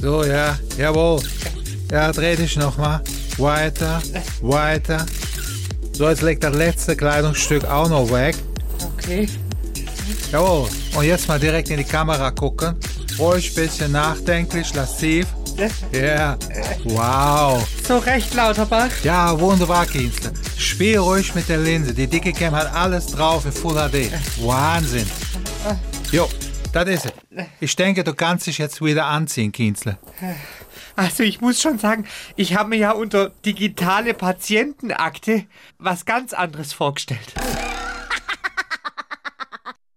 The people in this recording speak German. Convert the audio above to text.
So, ja, jawohl. Ja, dreh dich nochmal. Weiter, weiter. So, jetzt leg das letzte Kleidungsstück auch noch weg. Okay. Jawohl. Und jetzt mal direkt in die Kamera gucken. Ruhig, bisschen nachdenklich, lasziv. Ja. Wow. So recht, Lauterbach. Ja, wunderbar, Kienzle. Spiel ruhig mit der Linse. Die dicke Cam hat alles drauf in Full HD. Wahnsinn. Jo, das ist es. Ich denke, du kannst dich jetzt wieder anziehen, Kienzle. Also ich muss schon sagen, ich habe mir ja unter digitale Patientenakte was ganz anderes vorgestellt.